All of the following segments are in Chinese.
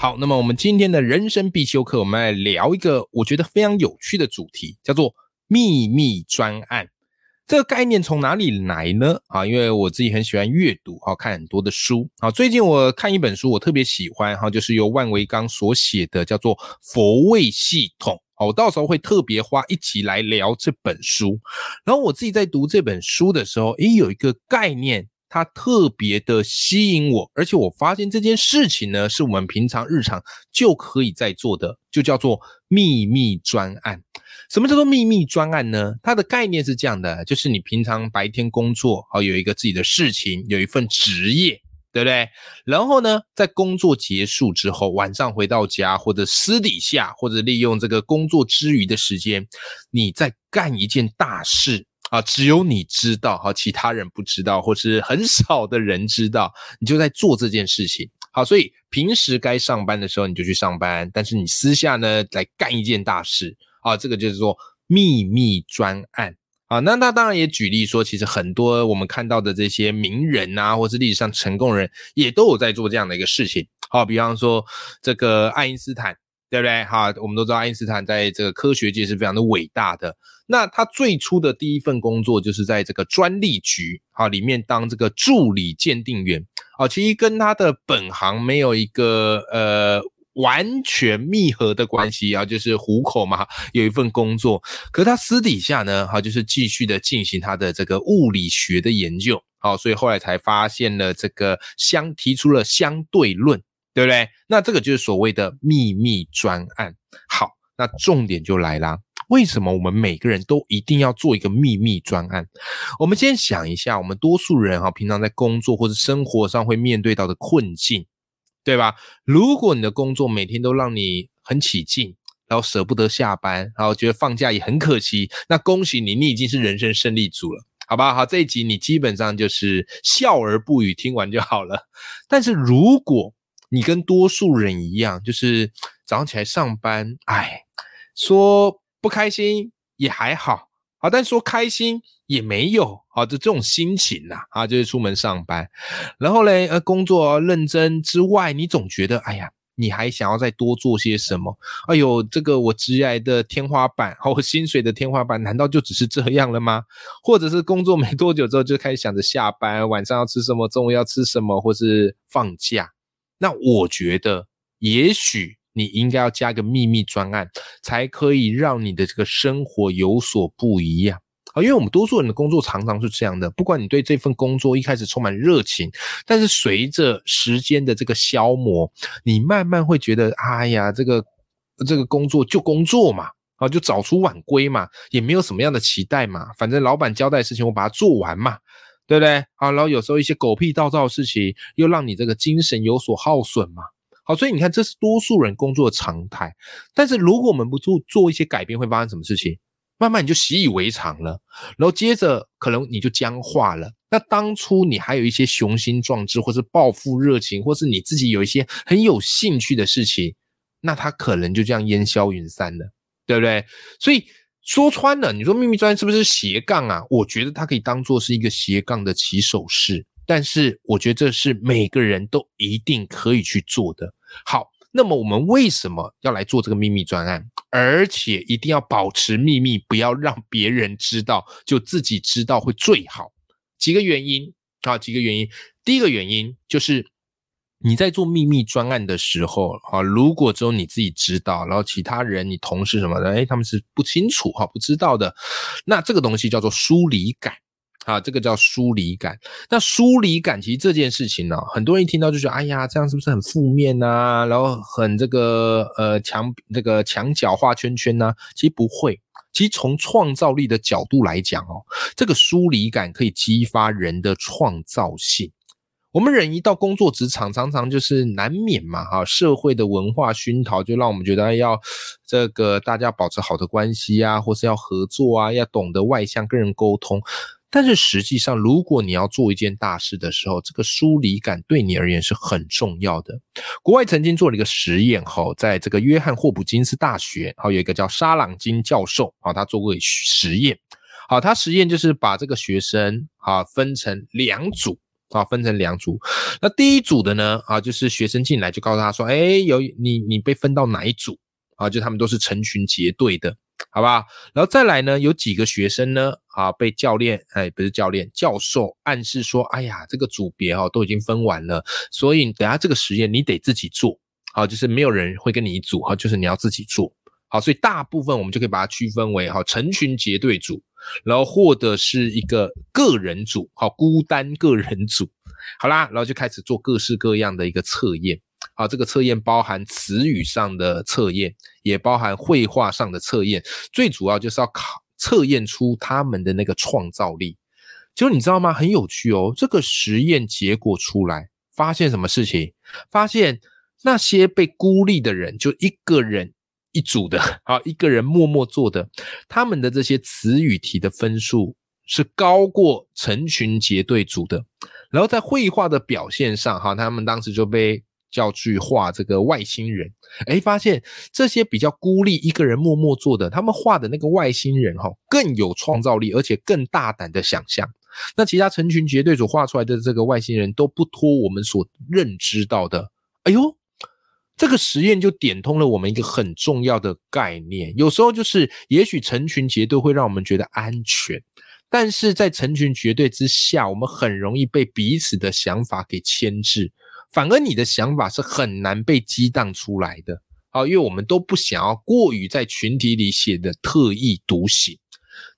好，那么我们今天的人生必修课，我们来聊一个我觉得非常有趣的主题，叫做秘密专案。这个概念从哪里来呢？啊，因为我自己很喜欢阅读，哈，看很多的书。啊，最近我看一本书，我特别喜欢，哈，就是由万维刚所写的，叫做《佛位系统》。好，我到时候会特别花一集来聊这本书。然后我自己在读这本书的时候，诶，有一个概念。它特别的吸引我，而且我发现这件事情呢，是我们平常日常就可以在做的，就叫做秘密专案。什么叫做秘密专案呢？它的概念是这样的，就是你平常白天工作，好有一个自己的事情，有一份职业，对不对？然后呢，在工作结束之后，晚上回到家，或者私底下，或者利用这个工作之余的时间，你在干一件大事。啊，只有你知道，哈，其他人不知道，或是很少的人知道，你就在做这件事情。好，所以平时该上班的时候你就去上班，但是你私下呢来干一件大事，啊，这个就是说秘密专案。啊，那他当然也举例说，其实很多我们看到的这些名人啊，或是历史上成功人，也都有在做这样的一个事情。好，比方说这个爱因斯坦。对不对？哈，我们都知道爱因斯坦在这个科学界是非常的伟大的。那他最初的第一份工作就是在这个专利局啊里面当这个助理鉴定员啊，其实跟他的本行没有一个呃完全密合的关系啊，就是糊口嘛，有一份工作。可是他私底下呢，哈，就是继续的进行他的这个物理学的研究，好，所以后来才发现了这个相提出了相对论。对不对？那这个就是所谓的秘密专案。好，那重点就来啦。为什么我们每个人都一定要做一个秘密专案？我们先想一下，我们多数人哈，平常在工作或者生活上会面对到的困境，对吧？如果你的工作每天都让你很起劲，然后舍不得下班，然后觉得放假也很可惜，那恭喜你，你已经是人生胜利组了，好吧？好，这一集你基本上就是笑而不语，听完就好了。但是如果你跟多数人一样，就是早上起来上班，哎，说不开心也还好，好，但说开心也没有，好，就这种心情呐，啊，就是出门上班，然后嘞，呃，工作认真之外，你总觉得，哎呀，你还想要再多做些什么？哎呦，这个我职业的天花板，好，薪水的天花板，难道就只是这样了吗？或者是工作没多久之后就开始想着下班，晚上要吃什么，中午要吃什么，或是放假？那我觉得，也许你应该要加个秘密专案，才可以让你的这个生活有所不一样啊！因为我们多数人的工作常常是这样的，不管你对这份工作一开始充满热情，但是随着时间的这个消磨，你慢慢会觉得，哎呀，这个这个工作就工作嘛，啊，就早出晚归嘛，也没有什么样的期待嘛，反正老板交代的事情我把它做完嘛。对不对？好，然后有时候一些狗屁倒灶的事情，又让你这个精神有所耗损嘛。好，所以你看，这是多数人工作的常态。但是如果我们不做做一些改变，会发生什么事情？慢慢你就习以为常了，然后接着可能你就僵化了。那当初你还有一些雄心壮志，或是抱负热情，或是你自己有一些很有兴趣的事情，那它可能就这样烟消云散了，对不对？所以。说穿了，你说秘密专案是不是斜杠啊？我觉得它可以当做是一个斜杠的起手式，但是我觉得这是每个人都一定可以去做的。好，那么我们为什么要来做这个秘密专案？而且一定要保持秘密，不要让别人知道，就自己知道会最好。几个原因啊，几个原因。第一个原因就是。你在做秘密专案的时候啊，如果只有你自己知道，然后其他人、你同事什么的，哎，他们是不清楚哈，不知道的，那这个东西叫做疏离感啊，这个叫疏离感。那疏离感其实这件事情呢，很多人一听到就觉得，哎呀，这样是不是很负面呐？然后很这个呃墙这个墙角画圈圈呢？其实不会，其实从创造力的角度来讲哦，这个疏离感可以激发人的创造性。我们人一到工作职场，常常就是难免嘛，哈，社会的文化熏陶就让我们觉得要这个大家保持好的关系啊，或是要合作啊，要懂得外向跟人沟通。但是实际上，如果你要做一件大事的时候，这个疏离感对你而言是很重要的。国外曾经做了一个实验，哈，在这个约翰霍普金斯大学，好有一个叫沙朗金教授，啊他做过实验，好他实验就是把这个学生啊分成两组，啊分成两组。那第一组的呢，啊就是学生进来就告诉他说，哎，有你你被分到哪一组？啊，就他们都是成群结队的。好吧，然后再来呢？有几个学生呢？啊，被教练，哎，不是教练，教授暗示说，哎呀，这个组别哦都已经分完了，所以等下这个实验你得自己做，好，就是没有人会跟你一组，哈，就是你要自己做，好，所以大部分我们就可以把它区分为哈成群结队组，然后或者是一个个人组，好，孤单个人组，好啦，然后就开始做各式各样的一个测验。啊，这个测验包含词语上的测验，也包含绘画上的测验，最主要就是要考测验出他们的那个创造力。就你知道吗？很有趣哦。这个实验结果出来，发现什么事情？发现那些被孤立的人，就一个人一组的，啊，一个人默默做的，他们的这些词语题的分数是高过成群结队组的。然后在绘画的表现上，哈，他们当时就被。叫去画这个外星人，哎，发现这些比较孤立一个人默默做的，他们画的那个外星人哈，更有创造力，而且更大胆的想象。那其他成群结队所画出来的这个外星人都不脱我们所认知到的。哎呦，这个实验就点通了我们一个很重要的概念。有时候就是，也许成群结队会让我们觉得安全，但是在成群结队之下，我们很容易被彼此的想法给牵制。反而你的想法是很难被激荡出来的，好，因为我们都不想要过于在群体里显得特立独行。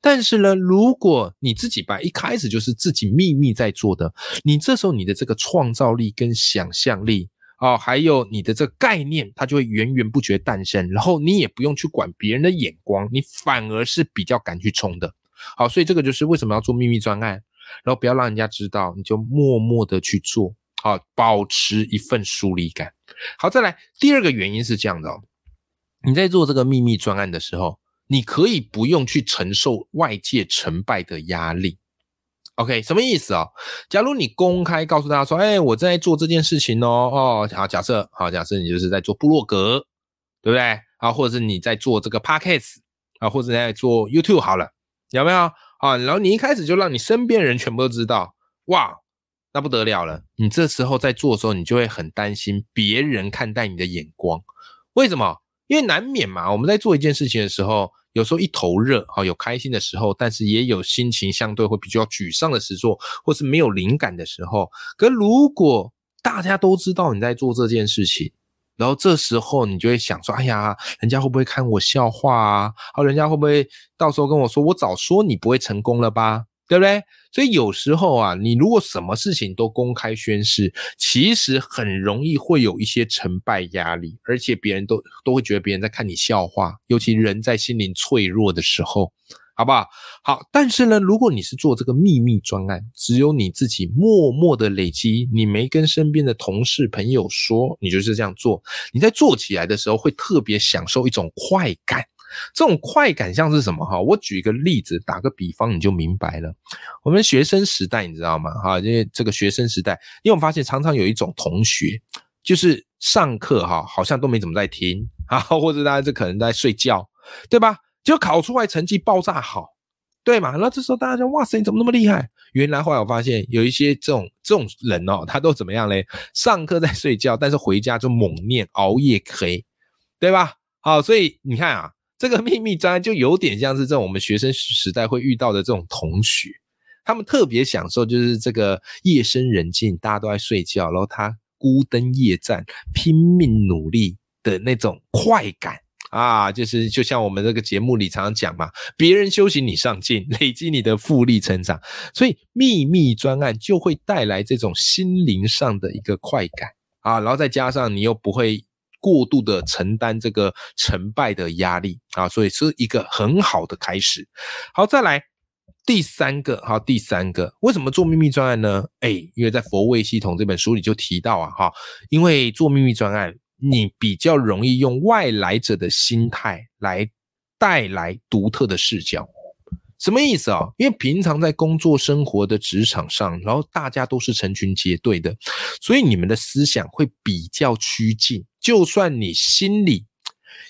但是呢，如果你自己把一开始就是自己秘密在做的，你这时候你的这个创造力跟想象力啊，还有你的这个概念，它就会源源不绝诞生。然后你也不用去管别人的眼光，你反而是比较敢去冲的。好，所以这个就是为什么要做秘密专案，然后不要让人家知道，你就默默的去做。好，保持一份疏离感。好，再来第二个原因是这样的哦，你在做这个秘密专案的时候，你可以不用去承受外界成败的压力。OK，什么意思啊？假如你公开告诉大家说，哎，我在做这件事情哦，哦，好，假设，好，假设你就是在做部落格，对不对？啊，或者是你在做这个 Podcast 啊，或者在做 YouTube 好了，有没有？啊，然后你一开始就让你身边人全部都知道，哇！那不得了了！你这时候在做的时候，你就会很担心别人看待你的眼光。为什么？因为难免嘛。我们在做一件事情的时候，有时候一头热，啊，有开心的时候，但是也有心情相对会比较沮丧的时候，或是没有灵感的时候。可如果大家都知道你在做这件事情，然后这时候你就会想说：哎呀，人家会不会看我笑话啊？好，人家会不会到时候跟我说，我早说你不会成功了吧？对不对？所以有时候啊，你如果什么事情都公开宣誓，其实很容易会有一些成败压力，而且别人都都会觉得别人在看你笑话。尤其人在心灵脆弱的时候，好不好？好，但是呢，如果你是做这个秘密专案，只有你自己默默的累积，你没跟身边的同事朋友说，你就是这样做，你在做起来的时候会特别享受一种快感。这种快感像是什么哈？我举一个例子，打个比方你就明白了。我们学生时代你知道吗？哈，因为这个学生时代，因为我们发现常常有一种同学，就是上课哈好像都没怎么在听啊，或者大家这可能在睡觉，对吧？就考出来成绩爆炸好，对嘛？那这时候大家就哇塞，你怎么那么厉害？原来后来我发现有一些这种这种人哦，他都怎么样嘞？上课在睡觉，但是回家就猛念熬夜黑，对吧？好，所以你看啊。这个秘密专案就有点像是这种我们学生时代会遇到的这种同学，他们特别享受就是这个夜深人静，大家都在睡觉，然后他孤灯夜战，拼命努力的那种快感啊，就是就像我们这个节目里常常讲嘛，别人修行你上进，累积你的复利成长，所以秘密专案就会带来这种心灵上的一个快感啊，然后再加上你又不会。过度的承担这个成败的压力啊，所以是一个很好的开始。好，再来第三个，好，第三个，为什么做秘密专案呢？哎，因为在《佛位系统》这本书里就提到啊，哈，因为做秘密专案，你比较容易用外来者的心态来带来独特的视角。什么意思啊？因为平常在工作生活的职场上，然后大家都是成群结队的，所以你们的思想会比较趋近。就算你心里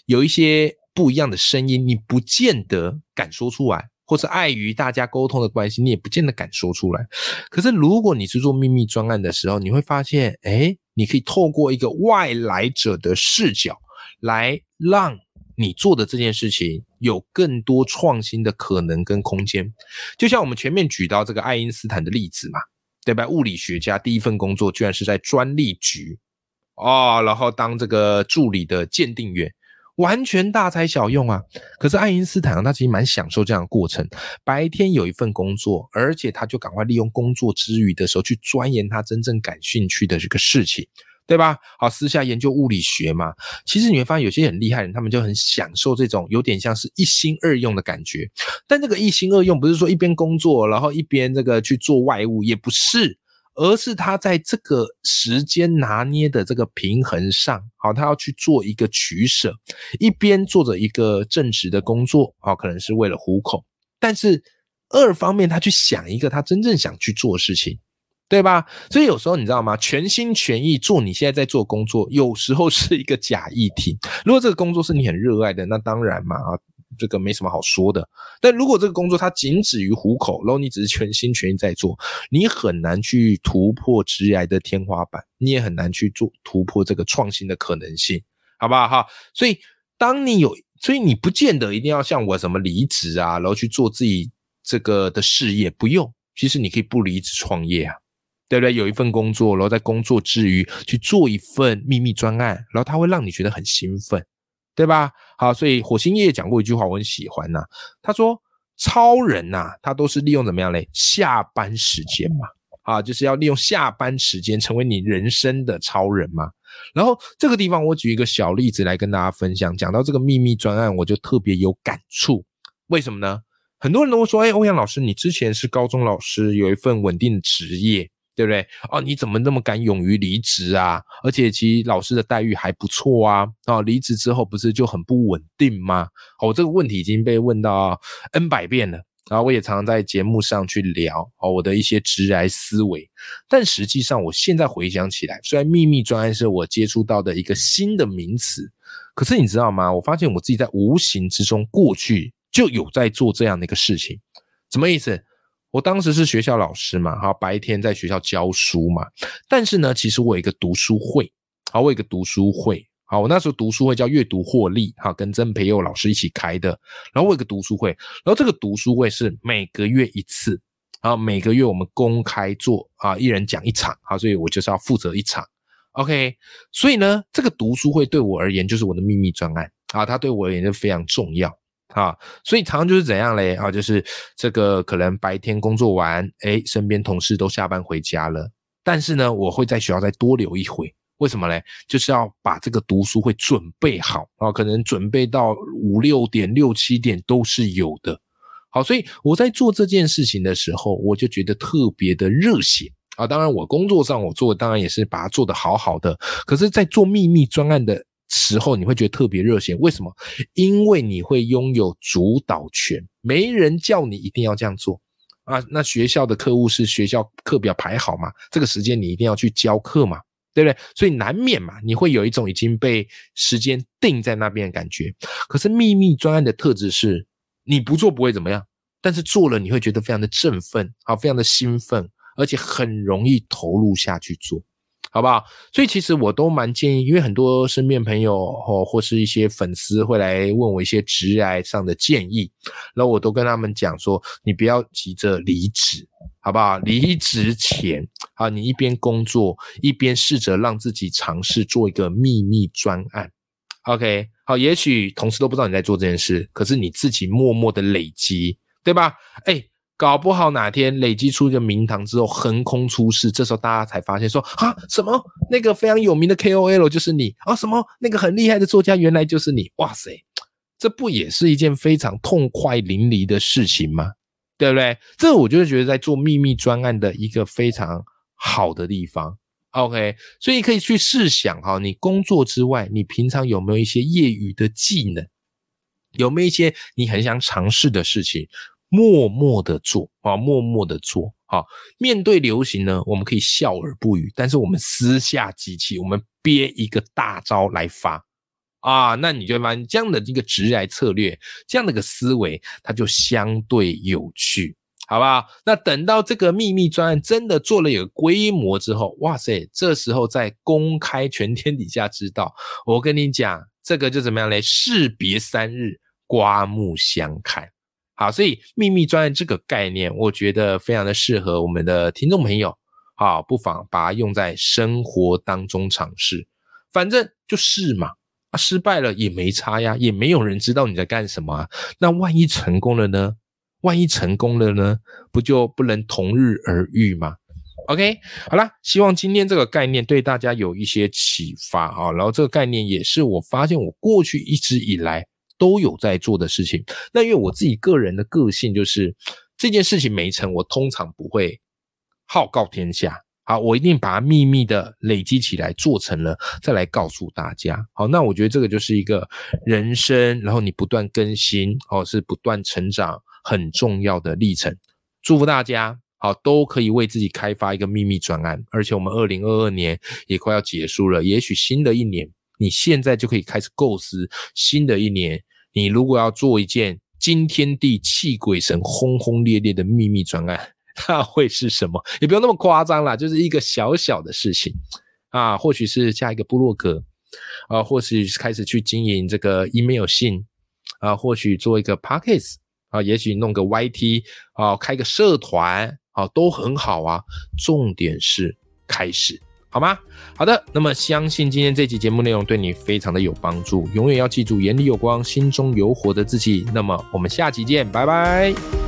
有一些不一样的声音，你不见得敢说出来。或是碍于大家沟通的关系，你也不见得敢说出来。可是如果你是做秘密专案的时候，你会发现，哎，你可以透过一个外来者的视角，来让你做的这件事情有更多创新的可能跟空间。就像我们前面举到这个爱因斯坦的例子嘛，对吧？物理学家第一份工作居然是在专利局哦，然后当这个助理的鉴定员。完全大材小用啊！可是爱因斯坦他其实蛮享受这样的过程。白天有一份工作，而且他就赶快利用工作之余的时候去钻研他真正感兴趣的这个事情，对吧？好，私下研究物理学嘛。其实你会发现，有些很厉害人，他们就很享受这种有点像是一心二用的感觉。但这个一心二用，不是说一边工作，然后一边这个去做外务，也不是。而是他在这个时间拿捏的这个平衡上，好，他要去做一个取舍，一边做着一个正职的工作，好，可能是为了糊口，但是二方面他去想一个他真正想去做的事情，对吧？所以有时候你知道吗？全心全意做你现在在做工作，有时候是一个假议题。如果这个工作是你很热爱的，那当然嘛，这个没什么好说的，但如果这个工作它仅止于糊口，然后你只是全心全意在做，你很难去突破职业的天花板，你也很难去做突破这个创新的可能性，好不好哈？所以当你有，所以你不见得一定要像我什么离职啊，然后去做自己这个的事业，不用，其实你可以不离职创业啊，对不对？有一份工作，然后在工作之余去做一份秘密专案，然后它会让你觉得很兴奋。对吧？好，所以火星爷爷讲过一句话，我很喜欢呐。他说：“超人呐，他都是利用怎么样嘞？下班时间嘛，啊，就是要利用下班时间成为你人生的超人嘛。”然后这个地方，我举一个小例子来跟大家分享。讲到这个秘密专案，我就特别有感触。为什么呢？很多人都会说：“哎，欧阳老师，你之前是高中老师，有一份稳定的职业。”对不对？哦，你怎么那么敢勇于离职啊？而且其实老师的待遇还不错啊。哦，离职之后不是就很不稳定吗？哦，这个问题已经被问到 N 百遍了。然后我也常常在节目上去聊哦，我的一些直来思维。但实际上，我现在回想起来，虽然秘密专案是我接触到的一个新的名词，可是你知道吗？我发现我自己在无形之中过去就有在做这样的一个事情。什么意思？我当时是学校老师嘛，哈，白天在学校教书嘛。但是呢，其实我有一个读书会，好，我有一个读书会，好，我那时候读书会叫阅读获利，哈，跟曾培佑老师一起开的。然后我有个读书会，然后这个读书会是每个月一次，啊，每个月我们公开做，啊，一人讲一场，好，所以我就是要负责一场，OK。所以呢，这个读书会对我而言就是我的秘密专案，啊，它对我而言就非常重要。啊，所以常常就是怎样嘞？啊，就是这个可能白天工作完，哎，身边同事都下班回家了，但是呢，我会在学校再多留一回，为什么嘞？就是要把这个读书会准备好啊，可能准备到五六点、六七点都是有的。好，所以我在做这件事情的时候，我就觉得特别的热血啊。当然，我工作上我做，当然也是把它做得好好的。可是，在做秘密专案的。时候你会觉得特别热血，为什么？因为你会拥有主导权，没人叫你一定要这样做啊。那学校的课务是学校课表排好嘛？这个时间你一定要去教课嘛，对不对？所以难免嘛，你会有一种已经被时间定在那边的感觉。可是秘密专案的特质是，你不做不会怎么样，但是做了你会觉得非常的振奋，啊，非常的兴奋，而且很容易投入下去做。好不好？所以其实我都蛮建议，因为很多身边朋友或或是一些粉丝会来问我一些职癌上的建议，然后我都跟他们讲说，你不要急着离职，好不好？离职前啊，你一边工作一边试着让自己尝试做一个秘密专案。OK，好，也许同事都不知道你在做这件事，可是你自己默默的累积，对吧？哎。搞不好哪天累积出一个名堂之后横空出世，这时候大家才发现说啊，什么那个非常有名的 KOL 就是你啊，什么那个很厉害的作家原来就是你，哇塞，这不也是一件非常痛快淋漓的事情吗？对不对？这我就是觉得在做秘密专案的一个非常好的地方。OK，所以可以去试想哈，你工作之外，你平常有没有一些业余的技能？有没有一些你很想尝试的事情？默默的做啊，默默的做啊。面对流行呢，我们可以笑而不语，但是我们私下机器，我们憋一个大招来发啊，那你就发现这样的一个直来策略，这样的一个思维，它就相对有趣，好不好？那等到这个秘密专案真的做了有规模之后，哇塞，这时候在公开全天底下知道，我跟你讲，这个就怎么样嘞？士别三日，刮目相看。好，所以秘密专案这个概念，我觉得非常的适合我们的听众朋友。好，不妨把它用在生活当中尝试，反正就是嘛，失败了也没差呀，也没有人知道你在干什么啊。那万一成功了呢？万一成功了呢？不就不能同日而语吗？OK，好啦，希望今天这个概念对大家有一些启发啊。然后这个概念也是我发现我过去一直以来。都有在做的事情，那因为我自己个人的个性就是这件事情没成，我通常不会号告天下，好，我一定把它秘密的累积起来，做成了再来告诉大家。好，那我觉得这个就是一个人生，然后你不断更新，哦，是不断成长很重要的历程。祝福大家，好，都可以为自己开发一个秘密专案，而且我们二零二二年也快要结束了，也许新的一年。你现在就可以开始构思新的一年。你如果要做一件惊天地泣鬼神、轰轰烈烈的秘密专案，那会是什么？也不用那么夸张啦，就是一个小小的事情啊，或许是加一个部落格啊，或许是开始去经营这个 email 信啊，或许做一个 p a c k a g e 啊，也许弄个 YT 啊，开个社团啊，都很好啊。重点是开始。好吗？好的，那么相信今天这期节目内容对你非常的有帮助。永远要记住，眼里有光，心中有火的自己。那么我们下期见，拜拜。